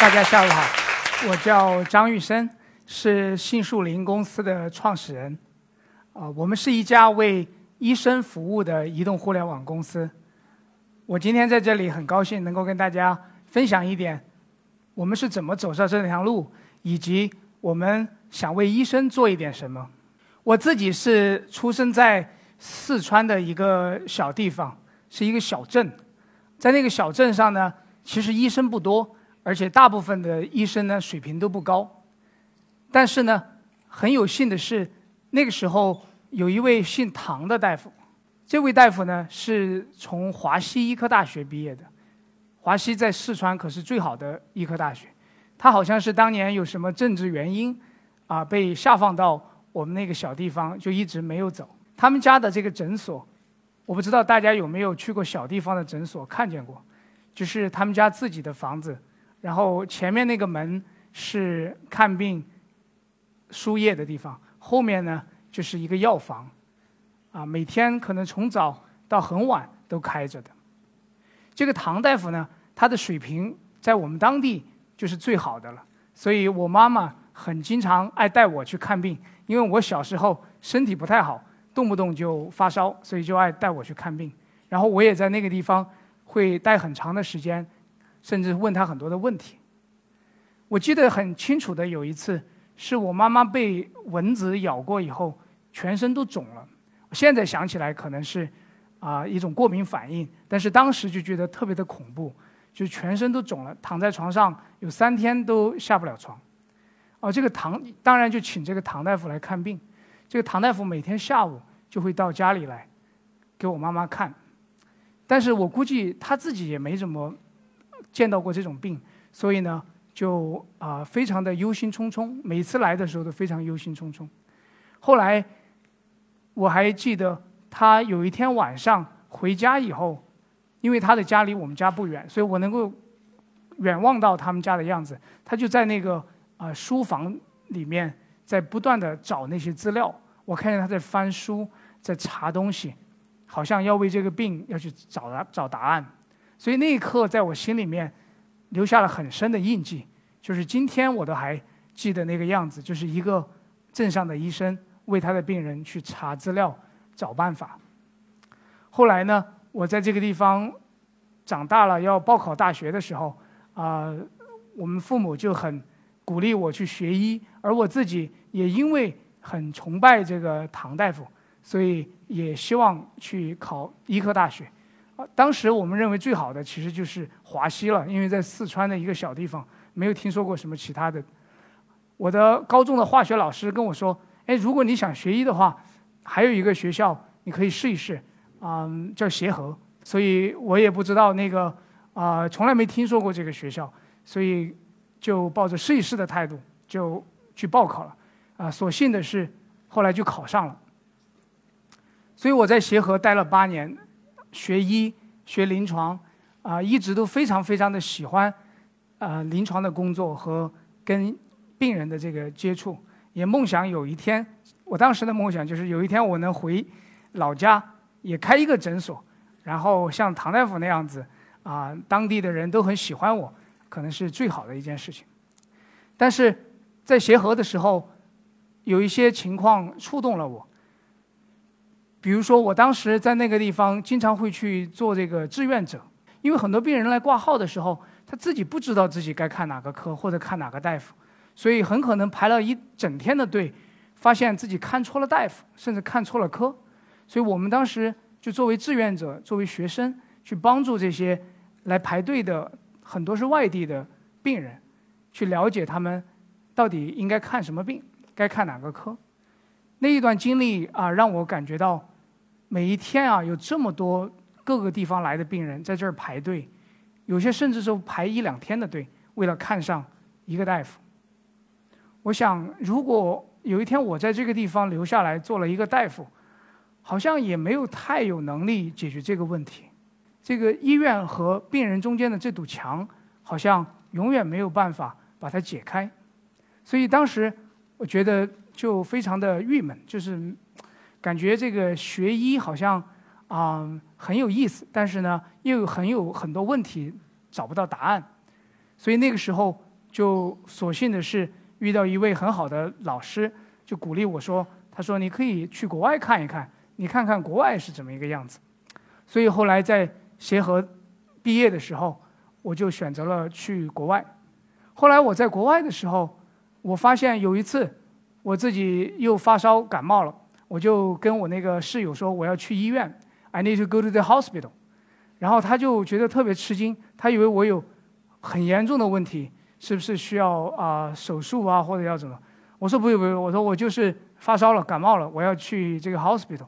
大家下午好，我叫张玉生，是杏树林公司的创始人。啊，我们是一家为医生服务的移动互联网公司。我今天在这里很高兴能够跟大家分享一点，我们是怎么走上这条路，以及我们想为医生做一点什么。我自己是出生在四川的一个小地方，是一个小镇，在那个小镇上呢，其实医生不多。而且大部分的医生呢水平都不高，但是呢很有幸的是，那个时候有一位姓唐的大夫，这位大夫呢是从华西医科大学毕业的，华西在四川可是最好的医科大学，他好像是当年有什么政治原因，啊被下放到我们那个小地方，就一直没有走。他们家的这个诊所，我不知道大家有没有去过小地方的诊所看见过，就是他们家自己的房子。然后前面那个门是看病、输液的地方，后面呢就是一个药房，啊，每天可能从早到很晚都开着的。这个唐大夫呢，他的水平在我们当地就是最好的了，所以我妈妈很经常爱带我去看病，因为我小时候身体不太好，动不动就发烧，所以就爱带我去看病。然后我也在那个地方会待很长的时间。甚至问他很多的问题。我记得很清楚的有一次，是我妈妈被蚊子咬过以后，全身都肿了。现在想起来可能是啊一种过敏反应，但是当时就觉得特别的恐怖，就全身都肿了，躺在床上有三天都下不了床。哦，这个唐当然就请这个唐大夫来看病。这个唐大夫每天下午就会到家里来给我妈妈看，但是我估计他自己也没怎么。见到过这种病，所以呢，就啊非常的忧心忡忡。每次来的时候都非常忧心忡忡。后来我还记得他有一天晚上回家以后，因为他的家离我们家不远，所以我能够远望到他们家的样子。他就在那个啊书房里面在不断的找那些资料。我看见他在翻书，在查东西，好像要为这个病要去找答找答案。所以那一刻，在我心里面留下了很深的印记，就是今天我都还记得那个样子，就是一个镇上的医生为他的病人去查资料、找办法。后来呢，我在这个地方长大了，要报考大学的时候，啊，我们父母就很鼓励我去学医，而我自己也因为很崇拜这个唐大夫，所以也希望去考医科大学。当时我们认为最好的其实就是华西了，因为在四川的一个小地方，没有听说过什么其他的。我的高中的化学老师跟我说：“哎，如果你想学医的话，还有一个学校你可以试一试，嗯，叫协和。”所以我也不知道那个啊，从来没听说过这个学校，所以就抱着试一试的态度就去报考了。啊，所幸的是后来就考上了。所以我在协和待了八年。学医学临床，啊，一直都非常非常的喜欢，啊，临床的工作和跟病人的这个接触，也梦想有一天，我当时的梦想就是有一天我能回老家，也开一个诊所，然后像唐大夫那样子，啊，当地的人都很喜欢我，可能是最好的一件事情。但是在协和的时候，有一些情况触动了我。比如说，我当时在那个地方经常会去做这个志愿者，因为很多病人来挂号的时候，他自己不知道自己该看哪个科或者看哪个大夫，所以很可能排了一整天的队，发现自己看错了大夫，甚至看错了科。所以我们当时就作为志愿者，作为学生去帮助这些来排队的很多是外地的病人，去了解他们到底应该看什么病，该看哪个科。那一段经历啊，让我感觉到，每一天啊，有这么多各个地方来的病人在这儿排队，有些甚至是排一两天的队，为了看上一个大夫。我想，如果有一天我在这个地方留下来做了一个大夫，好像也没有太有能力解决这个问题。这个医院和病人中间的这堵墙，好像永远没有办法把它解开。所以当时我觉得。就非常的郁闷，就是感觉这个学医好像啊很有意思，但是呢又很有很多问题找不到答案，所以那个时候就所幸的是遇到一位很好的老师，就鼓励我说：“他说你可以去国外看一看，你看看国外是怎么一个样子。”所以后来在协和毕业的时候，我就选择了去国外。后来我在国外的时候，我发现有一次我自己又发烧感冒了，我就跟我那个室友说我要去医院，I need to go to the hospital。然后他就觉得特别吃惊，他以为我有很严重的问题，是不是需要啊手术啊或者要怎么？我说不用不用，我说我就是发烧了感冒了，我要去这个 hospital。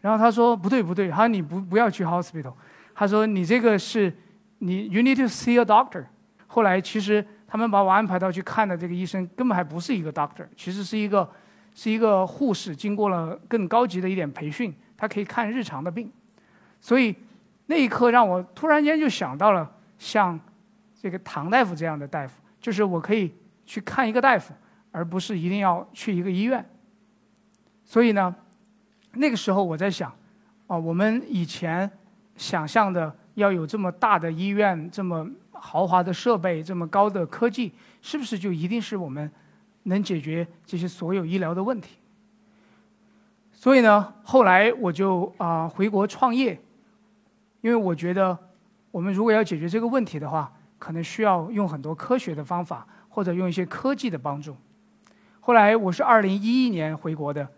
然后他说不对不对，他说你不不要去 hospital，他说你这个是你 you need to see a doctor。后来其实他们把我安排到去看的这个医生根本还不是一个 doctor，其实是一个是一个护士，经过了更高级的一点培训，他可以看日常的病，所以。那一刻让我突然间就想到了像这个唐大夫这样的大夫，就是我可以去看一个大夫，而不是一定要去一个医院。所以呢，那个时候我在想，啊，我们以前想象的要有这么大的医院、这么豪华的设备、这么高的科技，是不是就一定是我们能解决这些所有医疗的问题？所以呢，后来我就啊回国创业。因为我觉得，我们如果要解决这个问题的话，可能需要用很多科学的方法，或者用一些科技的帮助。后来我是二零一一年回国的，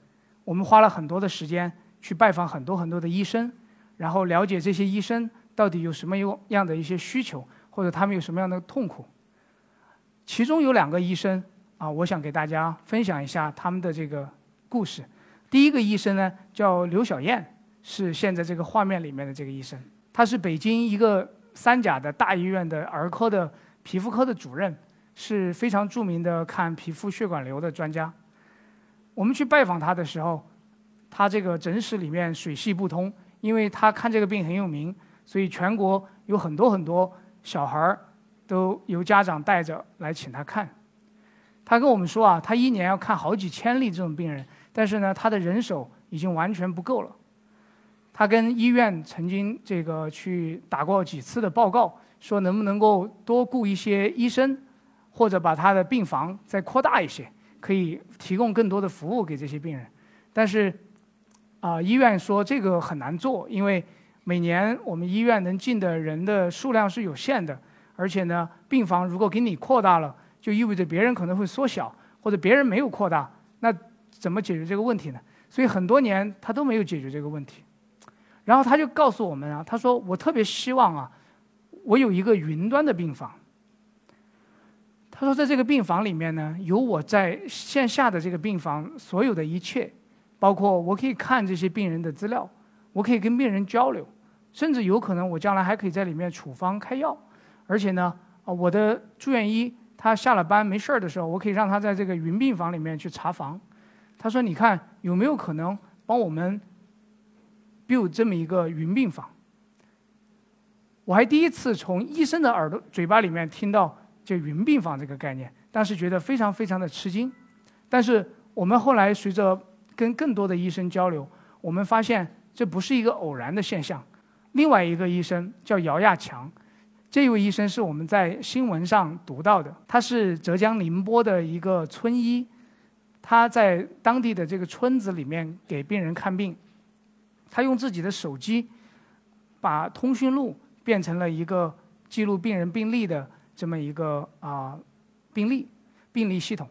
我们花了很多的时间去拜访很多很多的医生，然后了解这些医生到底有什么样的一些需求，或者他们有什么样的痛苦。其中有两个医生啊，我想给大家分享一下他们的这个故事。第一个医生呢叫刘小燕，是现在这个画面里面的这个医生。他是北京一个三甲的大医院的儿科的皮肤科的主任，是非常著名的看皮肤血管瘤的专家。我们去拜访他的时候，他这个诊室里面水泄不通，因为他看这个病很有名，所以全国有很多很多小孩儿都由家长带着来请他看。他跟我们说啊，他一年要看好几千例这种病人，但是呢，他的人手已经完全不够了。他跟医院曾经这个去打过几次的报告，说能不能够多雇一些医生，或者把他的病房再扩大一些，可以提供更多的服务给这些病人。但是，啊，医院说这个很难做，因为每年我们医院能进的人的数量是有限的，而且呢，病房如果给你扩大了，就意味着别人可能会缩小，或者别人没有扩大，那怎么解决这个问题呢？所以很多年他都没有解决这个问题。然后他就告诉我们啊，他说我特别希望啊，我有一个云端的病房。他说在这个病房里面呢，有我在线下的这个病房所有的一切，包括我可以看这些病人的资料，我可以跟病人交流，甚至有可能我将来还可以在里面处方开药，而且呢，啊，我的住院医他下了班没事儿的时候，我可以让他在这个云病房里面去查房。他说，你看有没有可能帮我们？build 这么一个云病房，我还第一次从医生的耳朵嘴巴里面听到这云病房这个概念，当时觉得非常非常的吃惊。但是我们后来随着跟更多的医生交流，我们发现这不是一个偶然的现象。另外一个医生叫姚亚强，这位医生是我们在新闻上读到的，他是浙江宁波的一个村医，他在当地的这个村子里面给病人看病。他用自己的手机，把通讯录变成了一个记录病人病历的这么一个啊病历病历系统。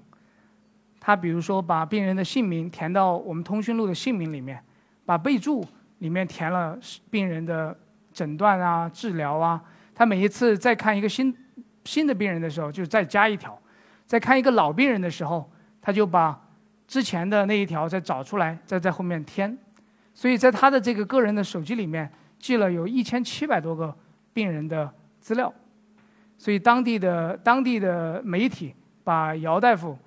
他比如说把病人的姓名填到我们通讯录的姓名里面，把备注里面填了病人的诊断啊、治疗啊。他每一次再看一个新新的病人的时候，就再加一条；再看一个老病人的时候，他就把之前的那一条再找出来，再在后面添。所以在他的这个个人的手机里面记了有一千七百多个病人的资料，所以当地的当地的媒体把姚大夫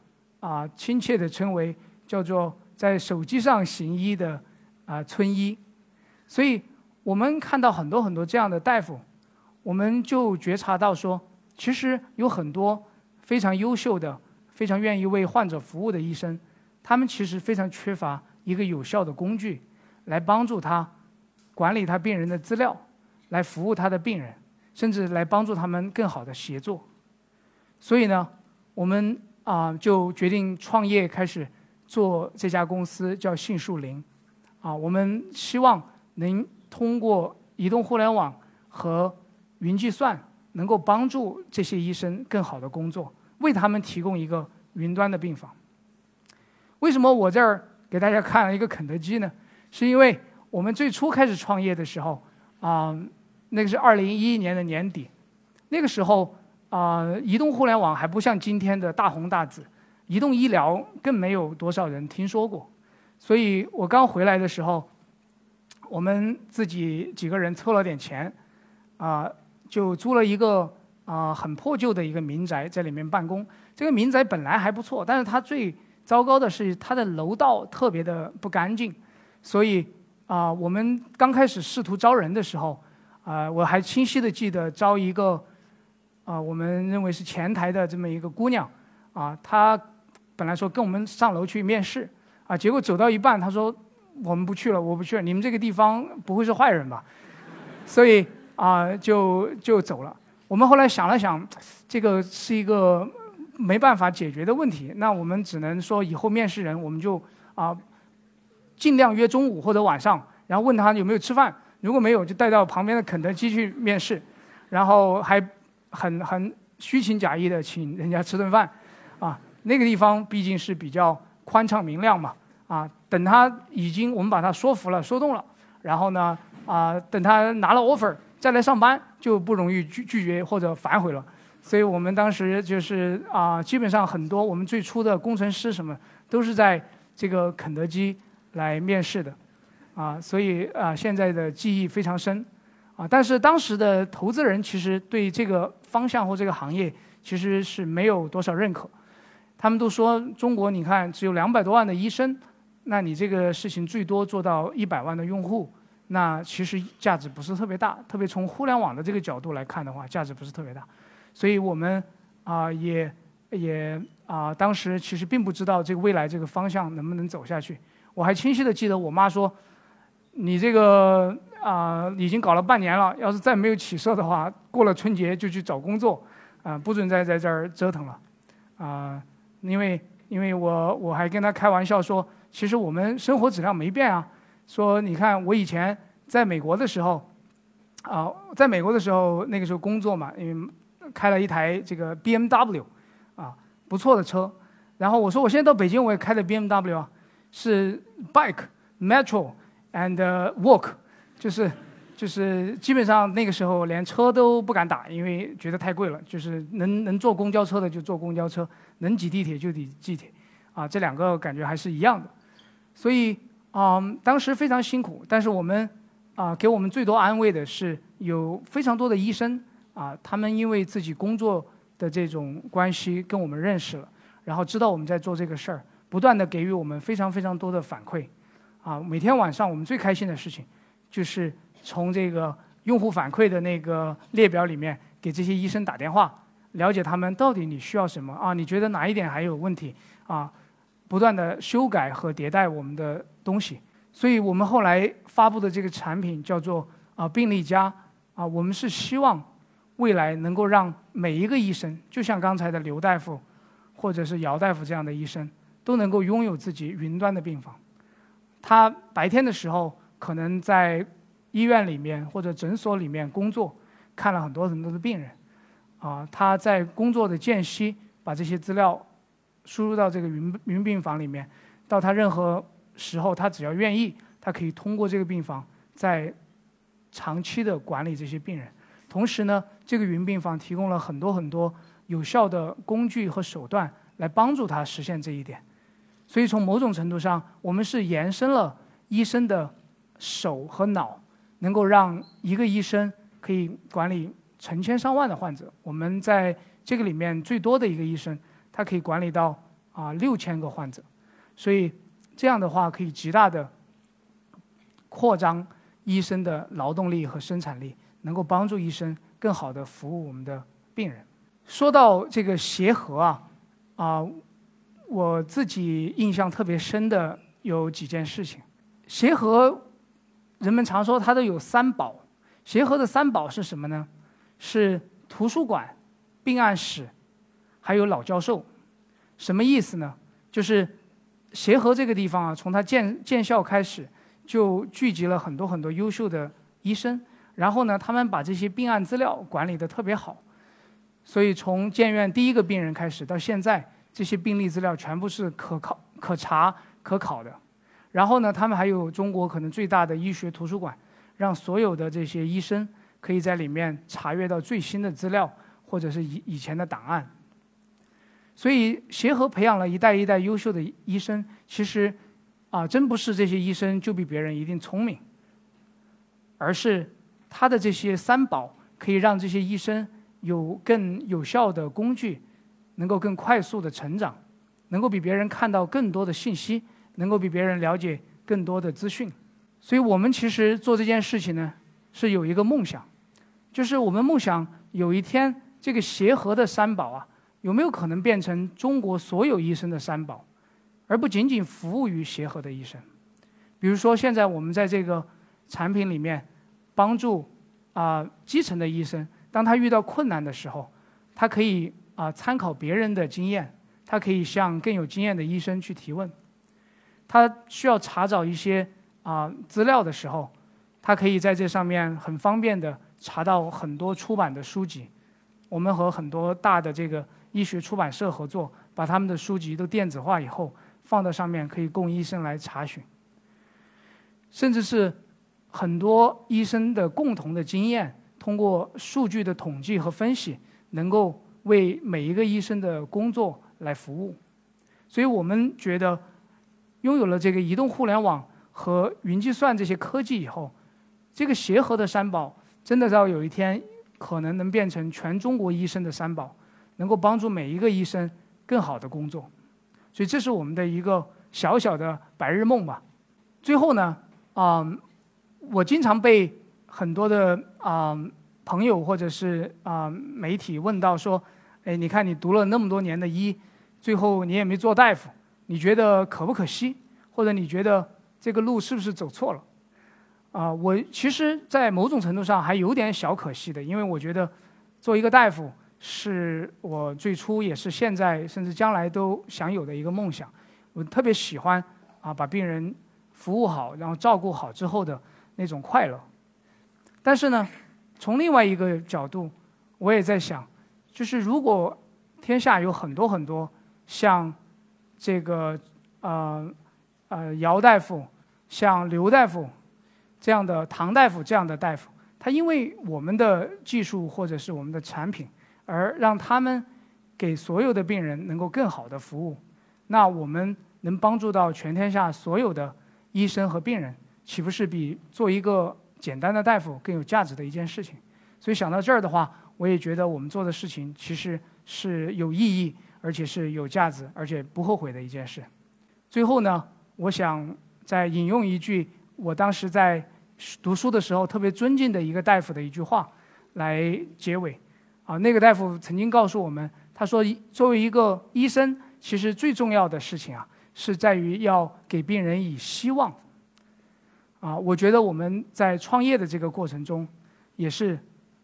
啊亲切的称为叫做在手机上行医的啊村医，所以我们看到很多很多这样的大夫，我们就觉察到说，其实有很多非常优秀的、非常愿意为患者服务的医生，他们其实非常缺乏一个有效的工具。来帮助他管理他病人的资料，来服务他的病人，甚至来帮助他们更好的协作。所以呢，我们啊就决定创业，开始做这家公司，叫杏树林。啊，我们希望能通过移动互联网和云计算，能够帮助这些医生更好的工作，为他们提供一个云端的病房。为什么我这儿给大家看了一个肯德基呢？是因为我们最初开始创业的时候，啊，那个是二零一一年的年底，那个时候啊，移动互联网还不像今天的大红大紫，移动医疗更没有多少人听说过，所以我刚回来的时候，我们自己几个人凑了点钱，啊，就租了一个啊很破旧的一个民宅，在里面办公。这个民宅本来还不错，但是它最糟糕的是它的楼道特别的不干净。所以啊，我们刚开始试图招人的时候，啊，我还清晰的记得招一个啊，我们认为是前台的这么一个姑娘，啊，她本来说跟我们上楼去面试，啊，结果走到一半，她说我们不去了，我不去了，你们这个地方不会是坏人吧？所以啊，就就走了。我们后来想了想，这个是一个没办法解决的问题，那我们只能说以后面试人，我们就啊。尽量约中午或者晚上，然后问他有没有吃饭，如果没有，就带到旁边的肯德基去面试，然后还很很虚情假意的请人家吃顿饭，啊，那个地方毕竟是比较宽敞明亮嘛，啊，等他已经我们把他说服了说动了，然后呢，啊，等他拿了 offer 再来上班就不容易拒拒绝或者反悔了，所以我们当时就是啊，基本上很多我们最初的工程师什么都是在这个肯德基。来面试的，啊，所以啊，现在的记忆非常深，啊，但是当时的投资人其实对这个方向或这个行业其实是没有多少认可，他们都说中国你看只有两百多万的医生，那你这个事情最多做到一百万的用户，那其实价值不是特别大，特别从互联网的这个角度来看的话，价值不是特别大，所以我们啊也也啊当时其实并不知道这个未来这个方向能不能走下去。我还清晰的记得，我妈说：“你这个啊，已经搞了半年了，要是再没有起色的话，过了春节就去找工作，啊，不准再在这儿折腾了，啊，因为因为我我还跟她开玩笑说，其实我们生活质量没变啊。说你看我以前在美国的时候，啊，在美国的时候那个时候工作嘛，因为开了一台这个 BMW，啊，不错的车。然后我说我现在到北京我也开的 BMW 啊。”是 bike, metro, and walk，就是就是基本上那个时候连车都不敢打，因为觉得太贵了。就是能能坐公交车的就坐公交车，能挤地铁就挤地铁，啊，这两个感觉还是一样的。所以啊，当时非常辛苦，但是我们啊给我们最多安慰的是有非常多的医生啊，他们因为自己工作的这种关系跟我们认识了，然后知道我们在做这个事儿。不断的给予我们非常非常多的反馈，啊，每天晚上我们最开心的事情，就是从这个用户反馈的那个列表里面给这些医生打电话，了解他们到底你需要什么啊？你觉得哪一点还有问题啊？不断的修改和迭代我们的东西，所以我们后来发布的这个产品叫做啊病例加啊，我们是希望未来能够让每一个医生，就像刚才的刘大夫或者是姚大夫这样的医生。都能够拥有自己云端的病房。他白天的时候可能在医院里面或者诊所里面工作，看了很多很多的病人。啊，他在工作的间隙把这些资料输入到这个云云病房里面。到他任何时候，他只要愿意，他可以通过这个病房在长期的管理这些病人。同时呢，这个云病房提供了很多很多有效的工具和手段来帮助他实现这一点。所以从某种程度上，我们是延伸了医生的手和脑，能够让一个医生可以管理成千上万的患者。我们在这个里面最多的一个医生，他可以管理到啊六千个患者。所以这样的话，可以极大的扩张医生的劳动力和生产力，能够帮助医生更好的服务我们的病人。说到这个协和啊，啊。我自己印象特别深的有几件事情。协和，人们常说它都有三宝。协和的三宝是什么呢？是图书馆、病案室还有老教授。什么意思呢？就是协和这个地方啊，从它建建校开始，就聚集了很多很多优秀的医生。然后呢，他们把这些病案资料管理的特别好，所以从建院第一个病人开始到现在，这些病例资料全部是可考、可查、可考的。然后呢，他们还有中国可能最大的医学图书馆，让所有的这些医生可以在里面查阅到最新的资料或者是以以前的档案。所以协和培养了一代一代优秀的医生，其实啊，真不是这些医生就比别人一定聪明，而是。他的这些三宝可以让这些医生有更有效的工具，能够更快速的成长，能够比别人看到更多的信息，能够比别人了解更多的资讯。所以我们其实做这件事情呢，是有一个梦想，就是我们梦想有一天这个协和的三宝啊，有没有可能变成中国所有医生的三宝，而不仅仅服务于协和的医生。比如说现在我们在这个产品里面。帮助啊基层的医生，当他遇到困难的时候，他可以啊参考别人的经验，他可以向更有经验的医生去提问。他需要查找一些啊资料的时候，他可以在这上面很方便的查到很多出版的书籍。我们和很多大的这个医学出版社合作，把他们的书籍都电子化以后放到上面，可以供医生来查询，甚至是。很多医生的共同的经验，通过数据的统计和分析，能够为每一个医生的工作来服务。所以我们觉得，拥有了这个移动互联网和云计算这些科技以后，这个协和的三宝真的到有一天可能能变成全中国医生的三宝，能够帮助每一个医生更好的工作。所以这是我们的一个小小的白日梦吧。最后呢，啊。我经常被很多的啊朋友或者是啊媒体问到说：“哎，你看你读了那么多年的医，最后你也没做大夫，你觉得可不可惜？或者你觉得这个路是不是走错了？”啊，我其实，在某种程度上还有点小可惜的，因为我觉得做一个大夫是我最初也是现在甚至将来都想有的一个梦想。我特别喜欢啊把病人服务好，然后照顾好之后的。那种快乐，但是呢，从另外一个角度，我也在想，就是如果天下有很多很多像这个呃呃姚大夫、像刘大夫这样的唐大夫这样的大夫，他因为我们的技术或者是我们的产品，而让他们给所有的病人能够更好的服务，那我们能帮助到全天下所有的医生和病人。岂不是比做一个简单的大夫更有价值的一件事情？所以想到这儿的话，我也觉得我们做的事情其实是有意义，而且是有价值，而且不后悔的一件事。最后呢，我想再引用一句我当时在读书的时候特别尊敬的一个大夫的一句话来结尾。啊，那个大夫曾经告诉我们，他说：“作为一个医生，其实最重要的事情啊，是在于要给病人以希望。”啊，我觉得我们在创业的这个过程中，也是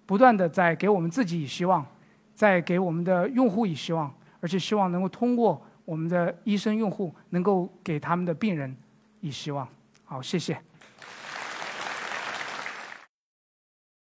不断的在给我们自己以希望，在给我们的用户以希望，而且希望能够通过我们的医生用户，能够给他们的病人以希望。好，谢谢。